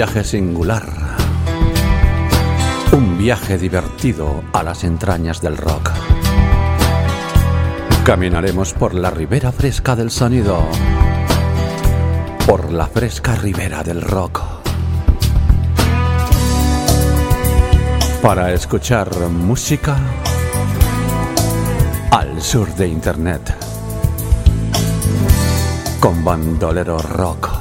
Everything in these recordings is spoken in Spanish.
Viaje singular. Un viaje divertido a las entrañas del rock. Caminaremos por la ribera fresca del sonido. Por la fresca ribera del rock. Para escuchar música al sur de Internet. Con bandolero rock.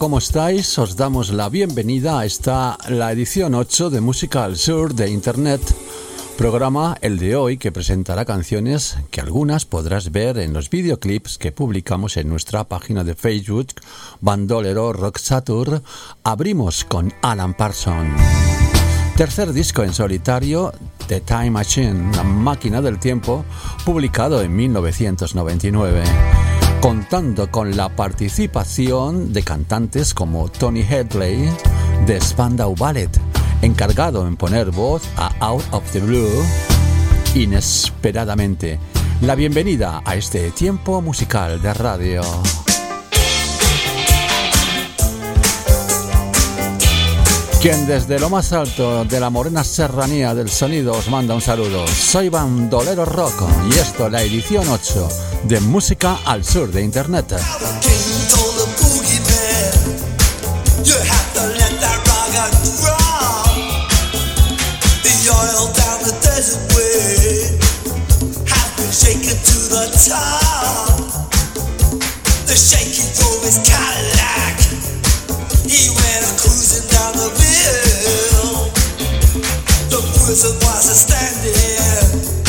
¿Cómo estáis? Os damos la bienvenida a esta, la edición 8 de Música al Sur de Internet, programa el de hoy que presentará canciones que algunas podrás ver en los videoclips que publicamos en nuestra página de Facebook, Bandolero Rock Satur. Abrimos con Alan Parson. Tercer disco en solitario, The Time Machine, la máquina del tiempo, publicado en 1999 contando con la participación de cantantes como Tony Headley de Spandau Ballet, encargado en poner voz a Out of the Blue inesperadamente. La bienvenida a este tiempo musical de radio. Quien desde lo más alto de la morena serranía del sonido os manda un saludo. Soy Bandolero Rock y esto es la edición 8 de Música al Sur de Internet. purpose and why's standing?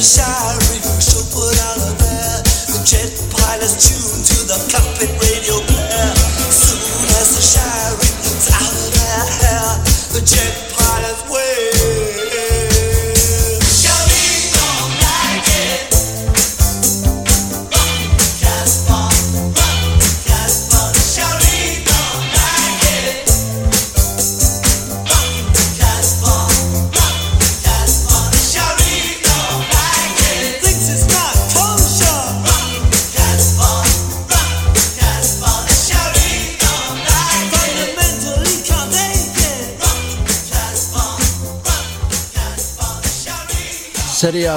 the Shire, put out a. The jet pilot's tuned to the cockpit radio. Soon as the Shire.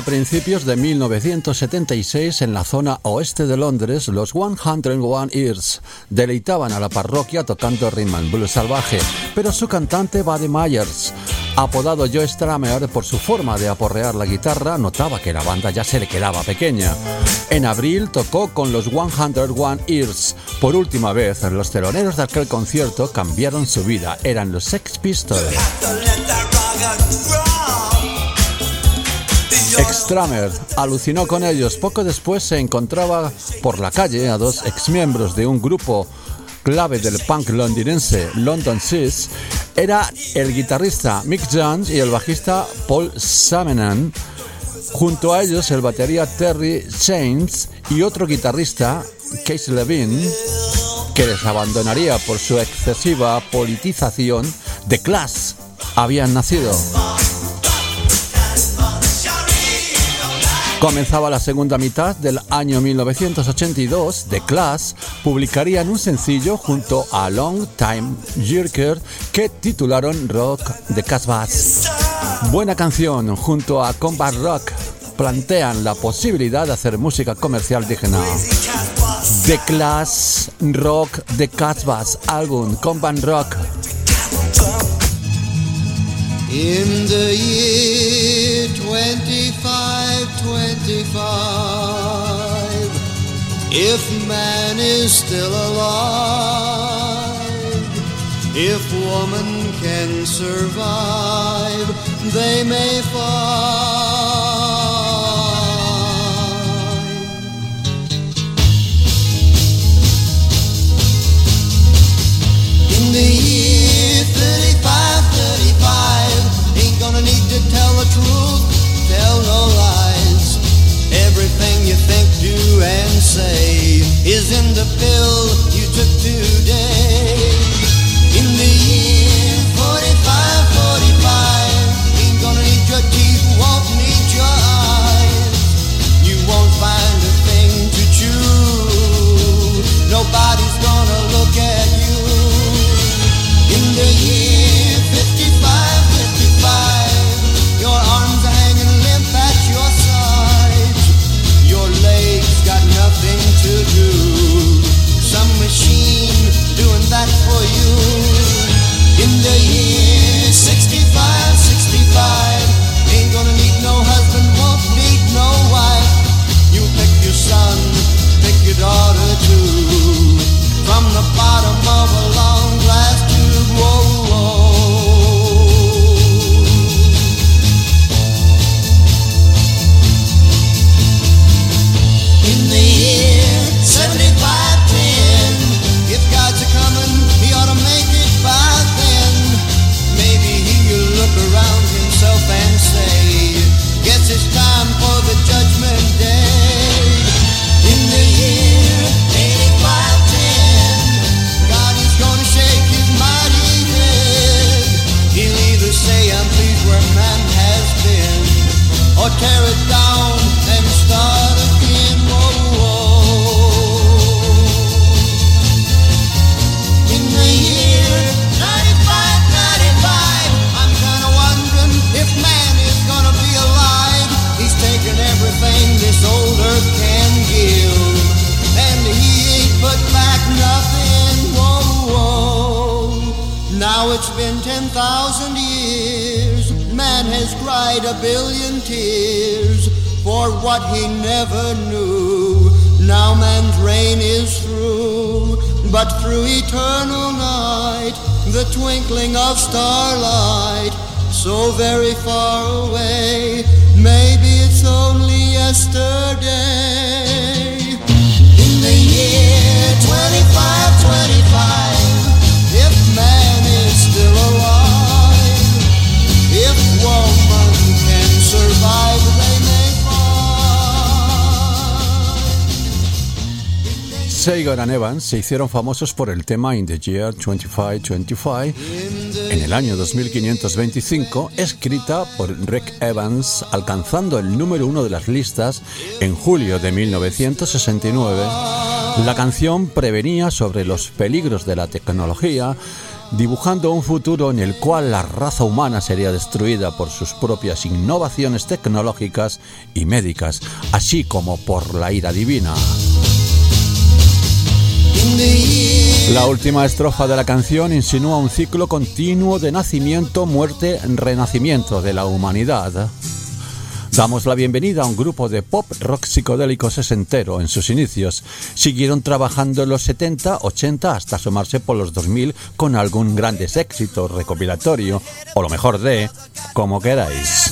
Principios de 1976 en la zona oeste de Londres, los 101 Ears deleitaban a la parroquia tocando rhythm and blues salvaje, pero su cantante Buddy Myers, apodado Joe Stramer por su forma de aporrear la guitarra, notaba que la banda ya se le quedaba pequeña. En abril tocó con los 101 Ears. Por última vez, los teloneros de aquel concierto cambiaron su vida, eran los Sex Pistols. Extramer alucinó con ellos. Poco después se encontraba por la calle a dos exmiembros de un grupo clave del punk londinense London Seas. Era el guitarrista Mick Jones y el bajista Paul Samenan. Junto a ellos el batería Terry James y otro guitarrista, Case Levine, que les abandonaría por su excesiva politización de Class. Habían nacido. Comenzaba la segunda mitad del año 1982. The Class publicarían un sencillo junto a Long Time Jerker que titularon Rock de Casbah. Buena canción junto a Combat Rock plantean la posibilidad de hacer música comercial digna. The Class Rock de Casbah, álbum Combat Rock. 2525, if man is still alive, if woman can survive, they may find. In the year 35, 35, ain't gonna need to tell the truth, tell no lies. Everything you think, do, and say is in the pill you took today. In the year 45, 45, ain't gonna need your teeth, won't need your eyes. You won't find a thing to chew. Nobody's gonna look at you. In the year for you. In the year 65, 65, ain't gonna need no husband, won't need no wife. You pick your son, pick your daughter too. From the bottom of a what he never knew. Now man's reign is through, but through eternal night, the twinkling of starlight, so very far away, maybe it's only yesterday. In the year 2525, if man is still alive, if woman can survive, Sagan and Evans se hicieron famosos por el tema In the Year 2525 en el año 2525, escrita por Rick Evans, alcanzando el número uno de las listas en julio de 1969. La canción prevenía sobre los peligros de la tecnología, dibujando un futuro en el cual la raza humana sería destruida por sus propias innovaciones tecnológicas y médicas, así como por la ira divina. La última estrofa de la canción insinúa un ciclo continuo de nacimiento, muerte, renacimiento de la humanidad. Damos la bienvenida a un grupo de pop rock psicodélico sesentero en sus inicios. Siguieron trabajando en los 70, 80 hasta asomarse por los 2000 con algún grandes éxito recopilatorio o lo mejor de, como queráis.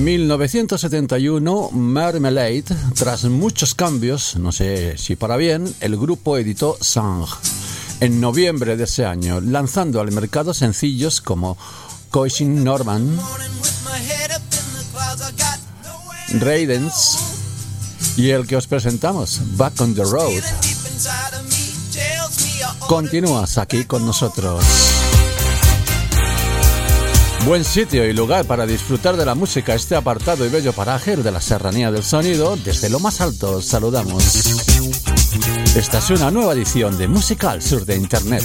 En 1971, Marmalade, tras muchos cambios, no sé si para bien, el grupo editó Sang en noviembre de ese año, lanzando al mercado sencillos como Coaching Norman, Raidens y el que os presentamos, Back on the Road. Continúas aquí con nosotros. Buen sitio y lugar para disfrutar de la música, este apartado y bello paraje de la serranía del sonido. Desde lo más alto os saludamos. Esta es una nueva edición de Música al Sur de Internet,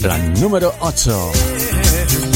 la número 8.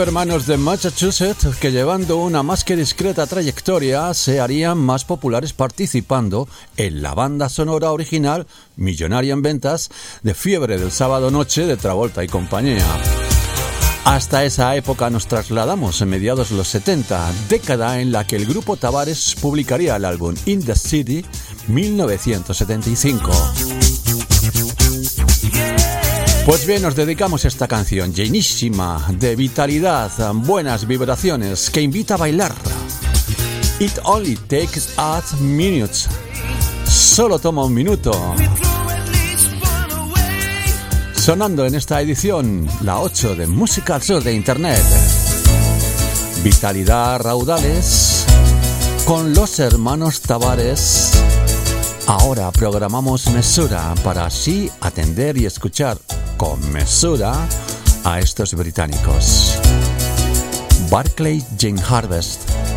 Hermanos de Massachusetts que llevando una más que discreta trayectoria se harían más populares participando en la banda sonora original, millonaria en ventas, de Fiebre del sábado noche de Travolta y compañía. Hasta esa época nos trasladamos en mediados de los 70, década en la que el grupo Tavares publicaría el álbum In the City 1975. Pues bien, nos dedicamos a esta canción llenísima de vitalidad, buenas vibraciones, que invita a bailar. It only takes eight minutes. Solo toma un minuto. Sonando en esta edición, la 8 de Música al Sur de Internet. Vitalidad Raudales con los hermanos Tavares. Ahora programamos mesura para así atender y escuchar con mesura a estos británicos. Barclay Jane Harvest.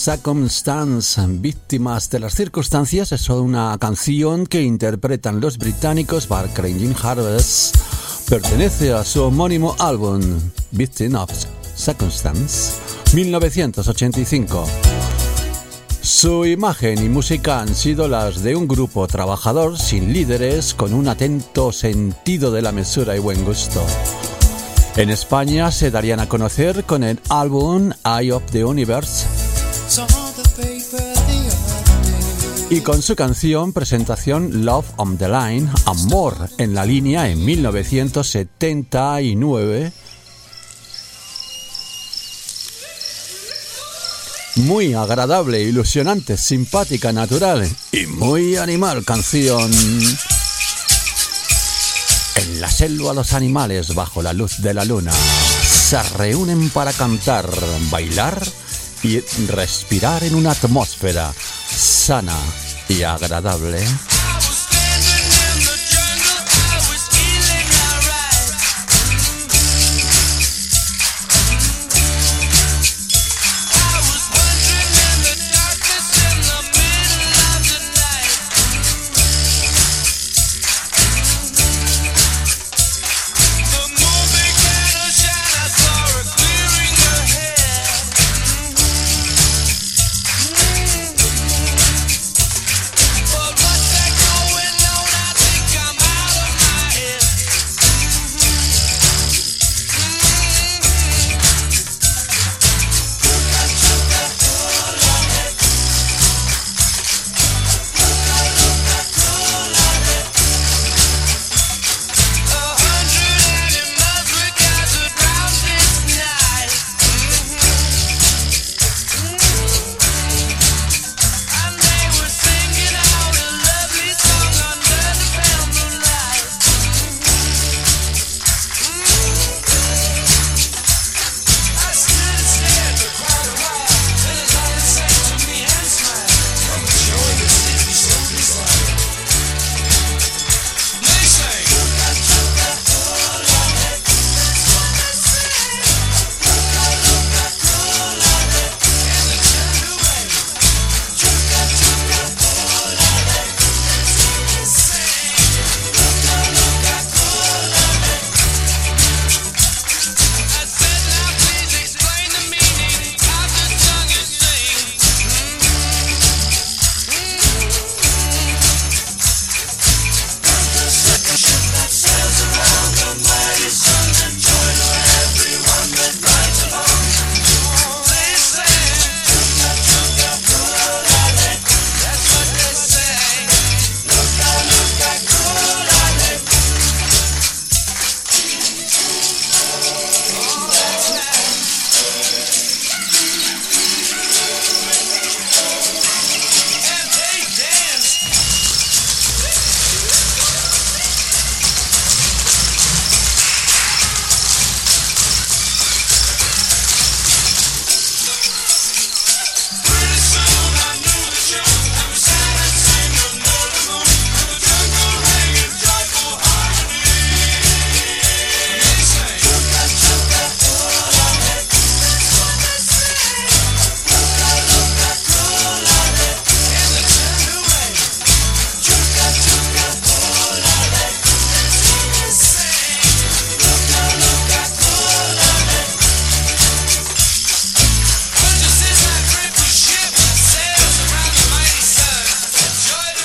Circumstance, Víctimas de las Circunstancias, es una canción que interpretan los británicos Barclay Jim Harvest. Pertenece a su homónimo álbum, Victim of Circumstance, 1985. Su imagen y música han sido las de un grupo trabajador sin líderes con un atento sentido de la mesura y buen gusto. En España se darían a conocer con el álbum Eye of the Universe y con su canción presentación Love on the Line, Amor en la línea en 1979. Muy agradable, ilusionante, simpática, natural y muy animal canción. En la selva los animales bajo la luz de la luna se reúnen para cantar, bailar y respirar en una atmósfera sana y agradable.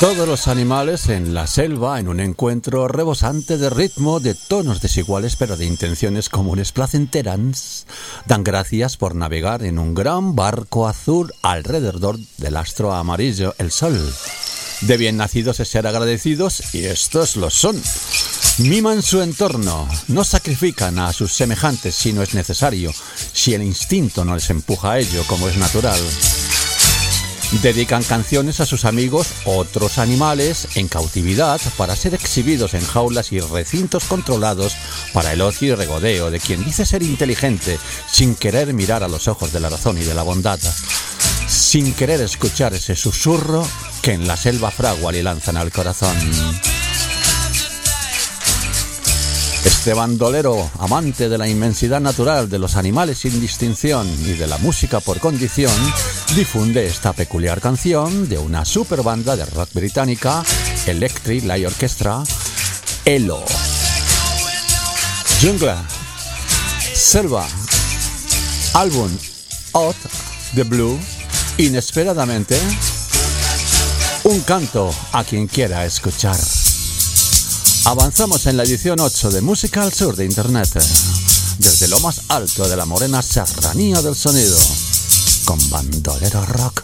Todos los animales en la selva en un encuentro rebosante de ritmo, de tonos desiguales pero de intenciones comunes placenteras, dan gracias por navegar en un gran barco azul alrededor del astro amarillo, el sol. De bien nacidos es ser agradecidos y estos lo son. Miman su entorno, no sacrifican a sus semejantes si no es necesario, si el instinto no les empuja a ello como es natural. Dedican canciones a sus amigos, otros animales, en cautividad, para ser exhibidos en jaulas y recintos controlados para el ocio y regodeo de quien dice ser inteligente sin querer mirar a los ojos de la razón y de la bondad, sin querer escuchar ese susurro que en la selva fragua le lanzan al corazón. Este bandolero, amante de la inmensidad natural, de los animales sin distinción y de la música por condición, difunde esta peculiar canción de una super banda de rock británica, Electric Light Orchestra, Elo. Jungla, Selva, álbum Out the Blue, inesperadamente, un canto a quien quiera escuchar. Avanzamos en la edición 8 de Música al Sur de Internet, desde lo más alto de la morena serranía del sonido, con bandolero rock.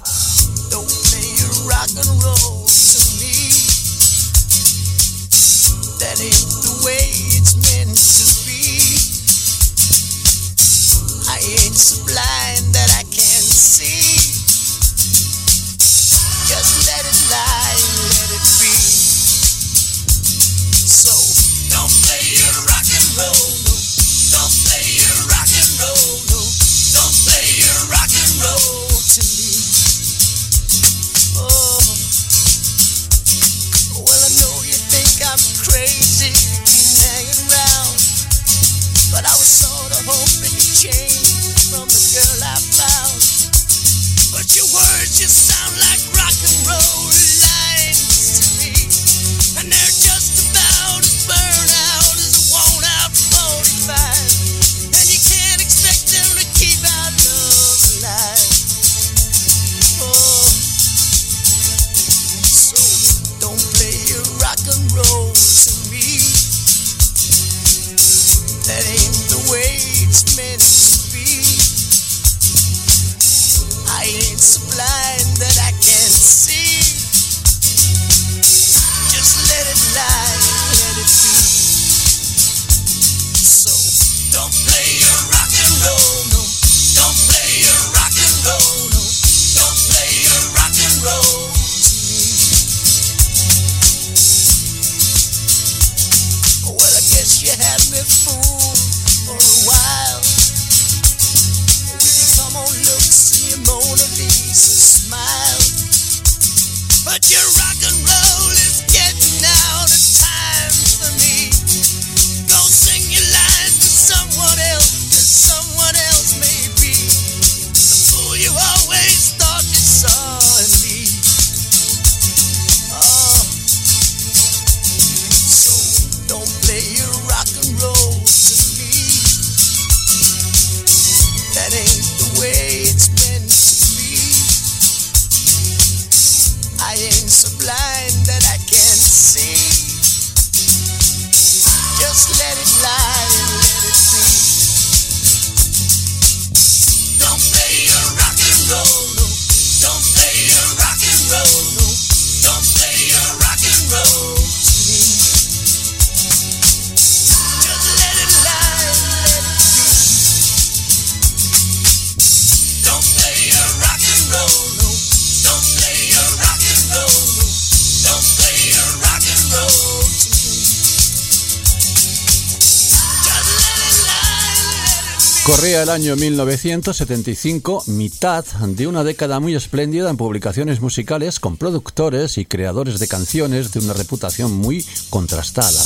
Corría el año 1975, mitad de una década muy espléndida en publicaciones musicales con productores y creadores de canciones de una reputación muy contrastada.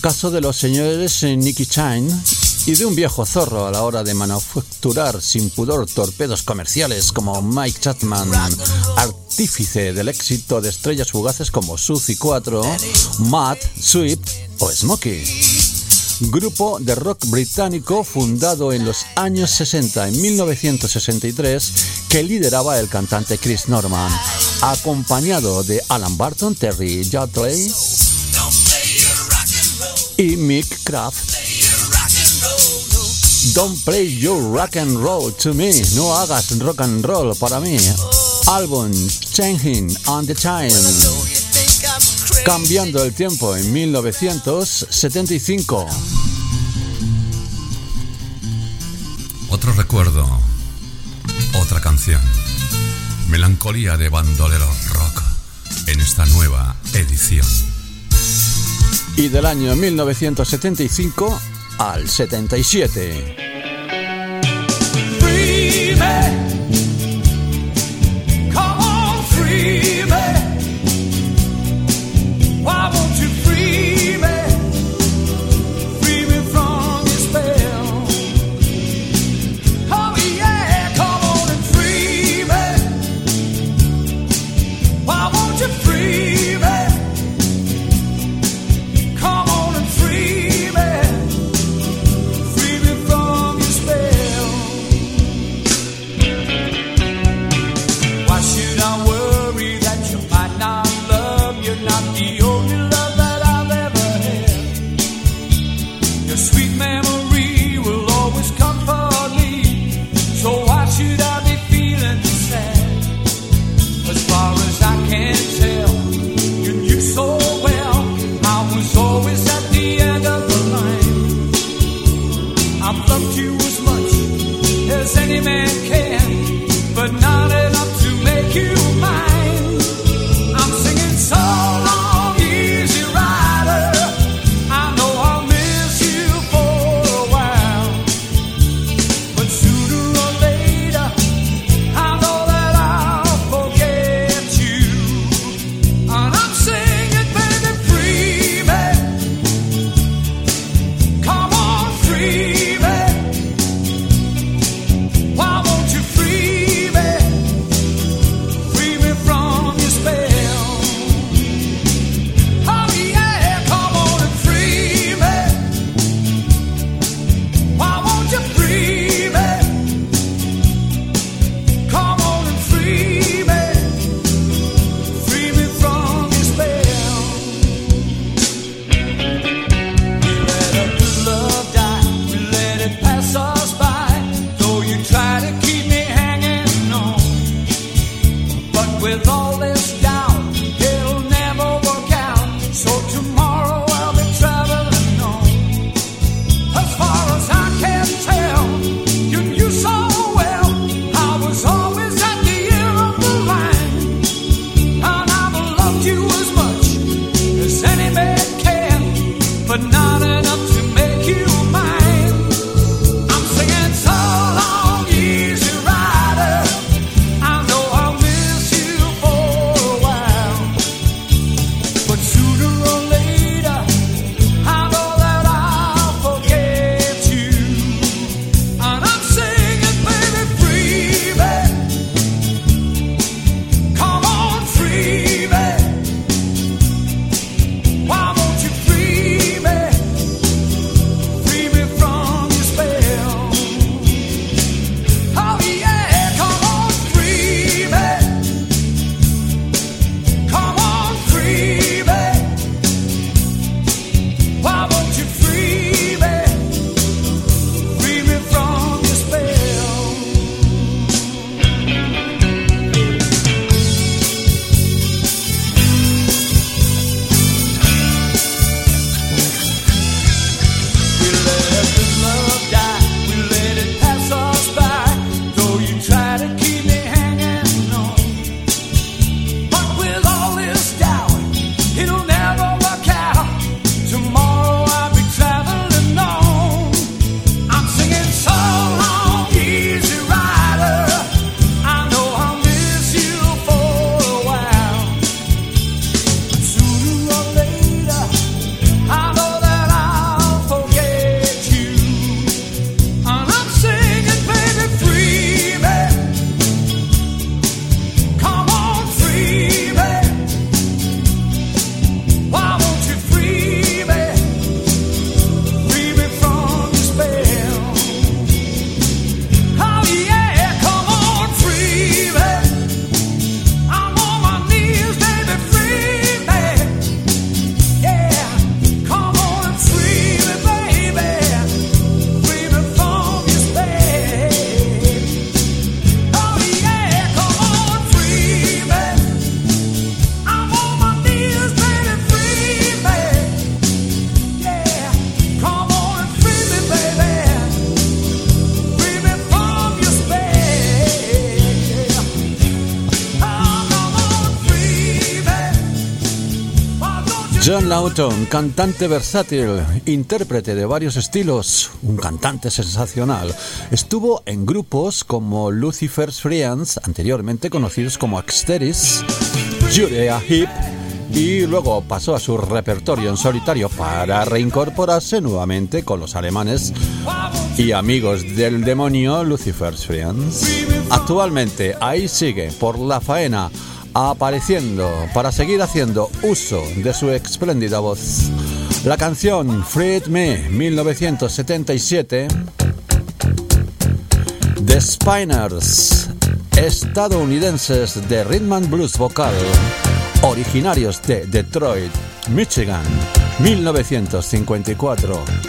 Caso de los señores eh, Nicky Chine y de un viejo zorro a la hora de manufacturar sin pudor torpedos comerciales como Mike Chapman, artífice del éxito de estrellas fugaces como Suzy 4, Matt, Sweep o Smokey grupo de rock británico fundado en los años 60 en 1963 que lideraba el cantante Chris Norman, acompañado de Alan Barton, Terry Yardley y Mick Kraft. Don't play your rock and roll to me, no hagas rock and roll para mí. Álbum Changing on the Time. Cambiando el tiempo en 1975. Otro recuerdo, otra canción. Melancolía de bandolero rock en esta nueva edición. Y del año 1975 al 77. Free Lawton, cantante versátil, intérprete de varios estilos, un cantante sensacional, estuvo en grupos como Lucifer's Friends, anteriormente conocidos como Axteris, Judea Hip, y luego pasó a su repertorio en solitario para reincorporarse nuevamente con los alemanes y amigos del demonio Lucifer's Friends. Actualmente ahí sigue por la faena apareciendo para seguir haciendo uso de su espléndida voz. La canción Freed Me 1977 de Spiners, estadounidenses de rhythm and blues vocal, originarios de Detroit, Michigan, 1954.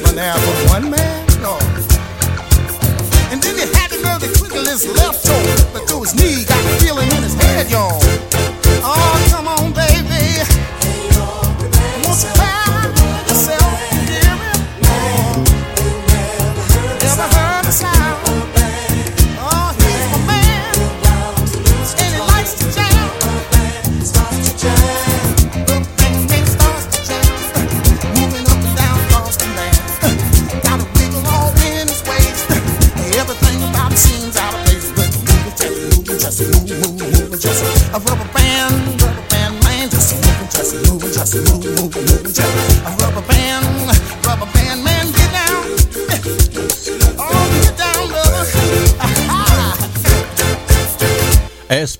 seven half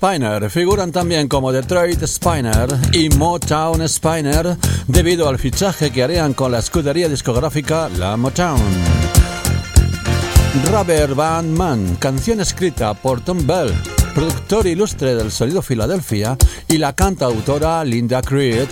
Spiner figuran también como Detroit Spiner y Motown Spiner debido al fichaje que harían con la escudería discográfica La Motown. Rubber Band Man, canción escrita por Tom Bell, productor ilustre del sonido Filadelfia, y la cantautora Linda Creed,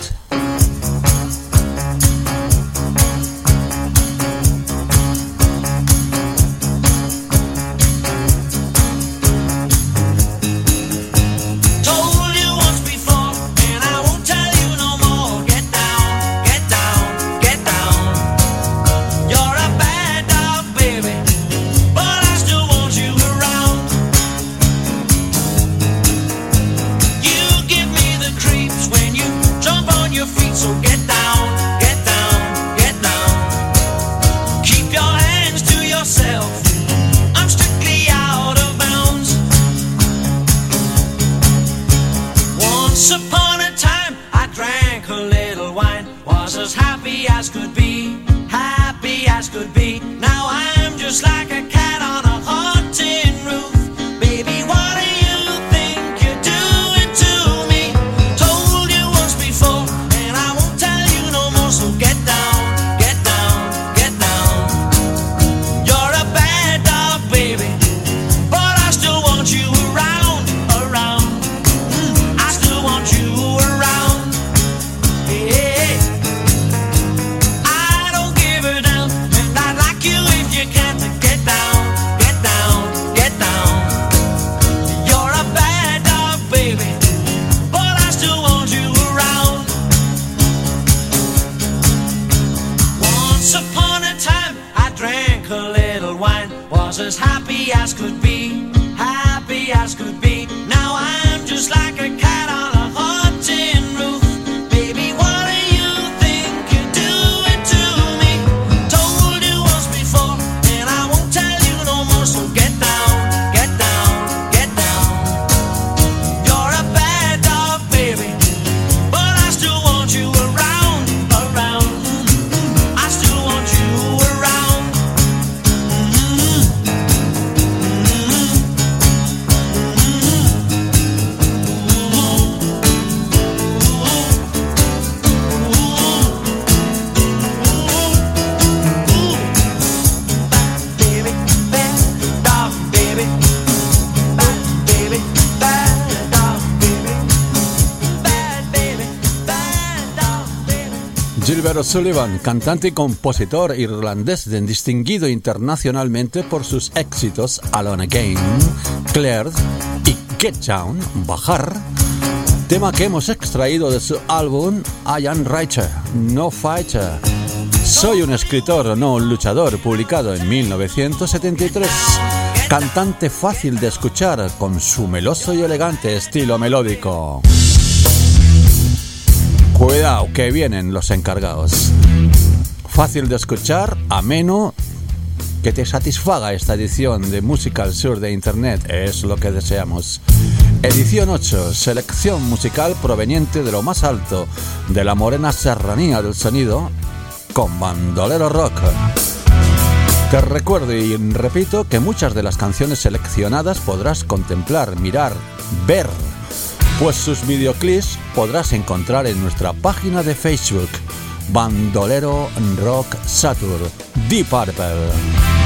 Gilbert O'Sullivan, cantante y compositor irlandés distinguido internacionalmente por sus éxitos Alone Again, Claire y Get Down, Bajar, tema que hemos extraído de su álbum I Am Writer, No Fighter. Soy un escritor, no un luchador, publicado en 1973. Cantante fácil de escuchar con su meloso y elegante estilo melódico. Cuidado, que vienen los encargados. Fácil de escuchar, ameno, que te satisfaga esta edición de Música al Sur de Internet, es lo que deseamos. Edición 8, selección musical proveniente de lo más alto de la morena serranía del sonido con bandolero rock. Te recuerdo y repito que muchas de las canciones seleccionadas podrás contemplar, mirar, ver, pues sus videoclips podrás encontrar en nuestra página de Facebook, Bandolero Rock Satur, Deep Purple.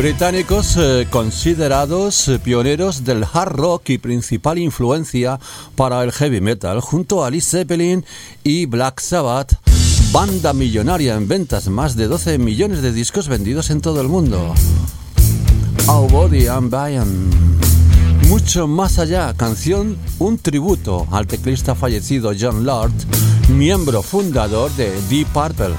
Británicos eh, considerados eh, pioneros del hard rock y principal influencia para el heavy metal, junto a Led Zeppelin y Black Sabbath, banda millonaria en ventas, más de 12 millones de discos vendidos en todo el mundo. Our Body and Bayern. Mucho más allá, canción, un tributo al teclista fallecido John Lord, miembro fundador de Deep Purple.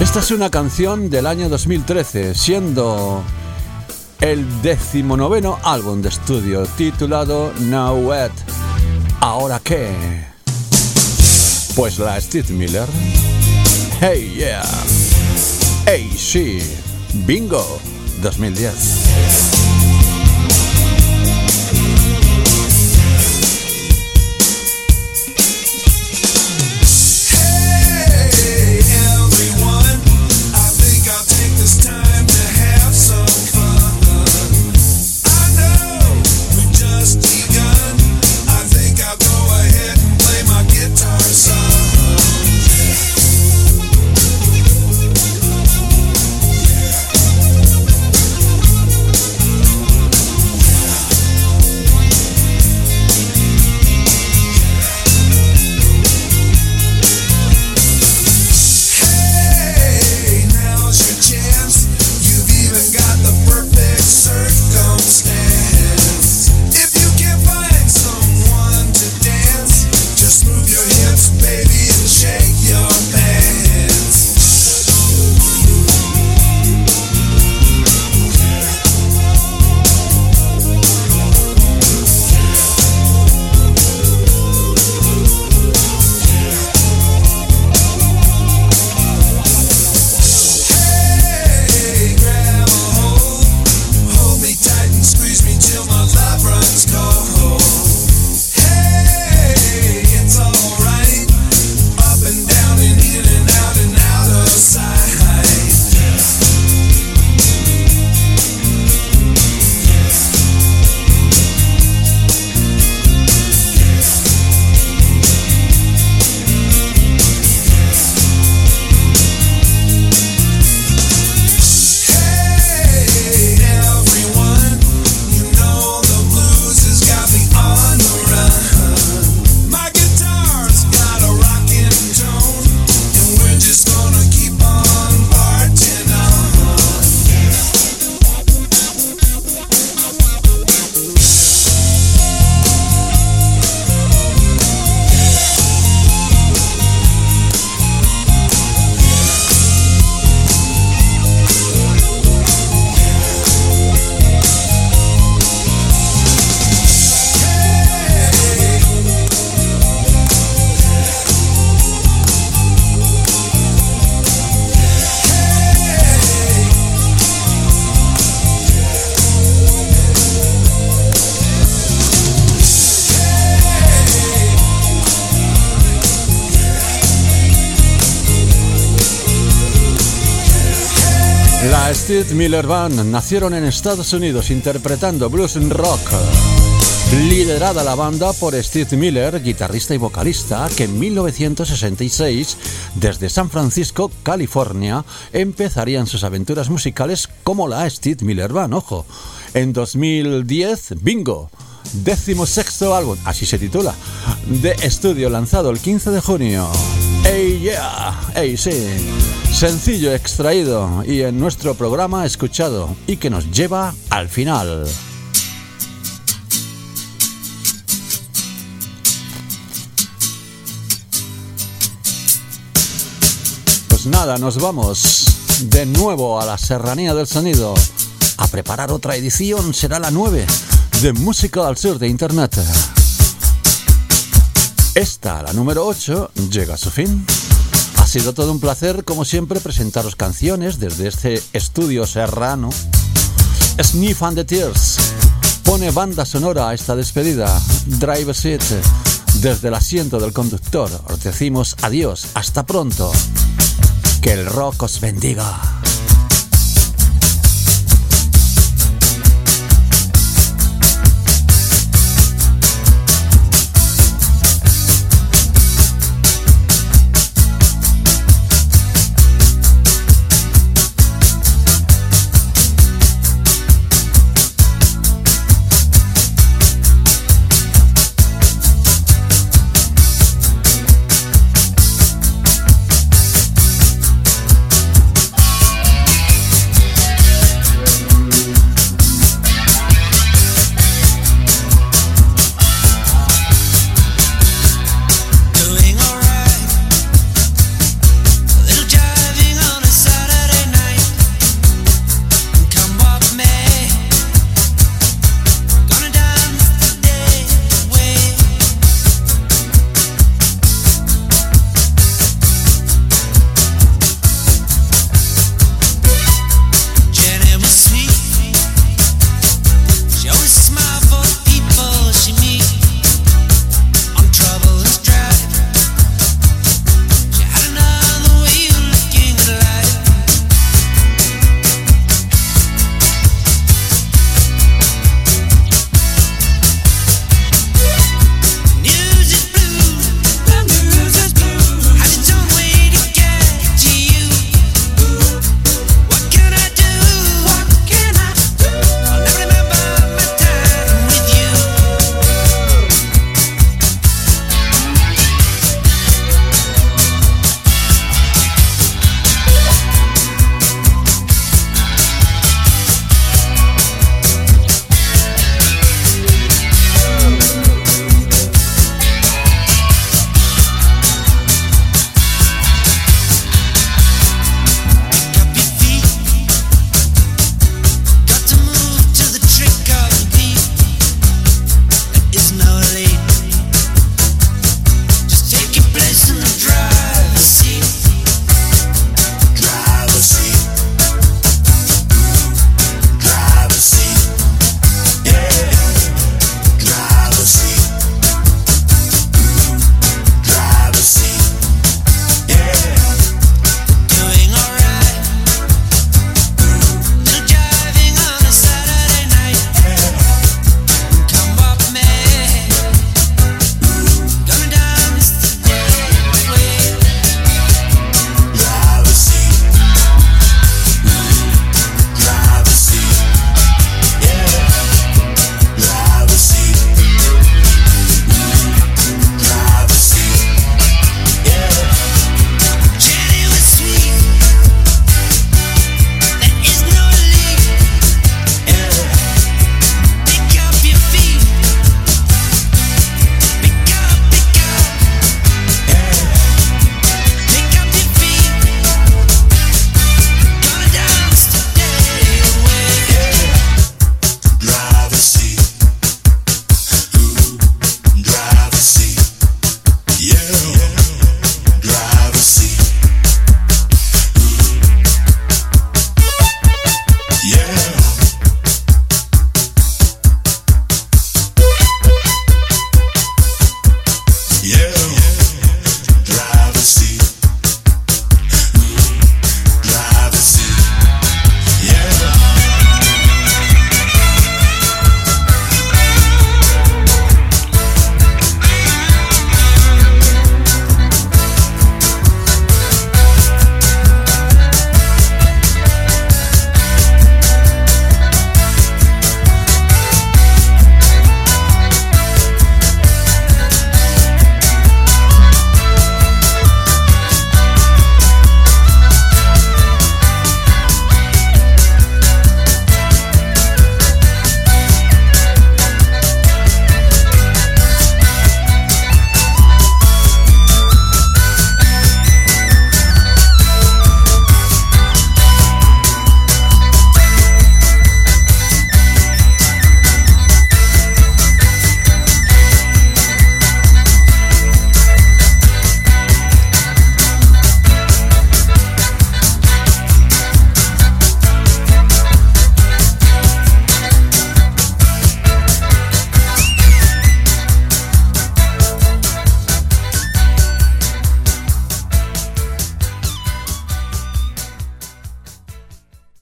Esta es una canción del año 2013, siendo el decimonoveno álbum de estudio titulado Now What. ¿Ahora qué? Pues la Steve Miller. Hey yeah. Hey sí. Bingo 2010. Miller Band nacieron en Estados Unidos interpretando blues rock. Liderada la banda por Steve Miller, guitarrista y vocalista, que en 1966, desde San Francisco, California, empezarían sus aventuras musicales como la Steve Miller Band, ojo. En 2010, Bingo, décimo sexto álbum, así se titula, de estudio lanzado el 15 de junio. ¡Ey, yeah! ¡Ey, sí! Sencillo extraído y en nuestro programa escuchado y que nos lleva al final. Pues nada, nos vamos de nuevo a la serranía del sonido a preparar otra edición, será la 9 de Música al Sur de Internet. Esta, la número 8, llega a su fin. Ha sido todo un placer, como siempre, presentaros canciones desde este estudio serrano. Sniff and the Tears pone banda sonora a esta despedida. Drive Seat. Desde el asiento del conductor os decimos adiós, hasta pronto. Que el rock os bendiga.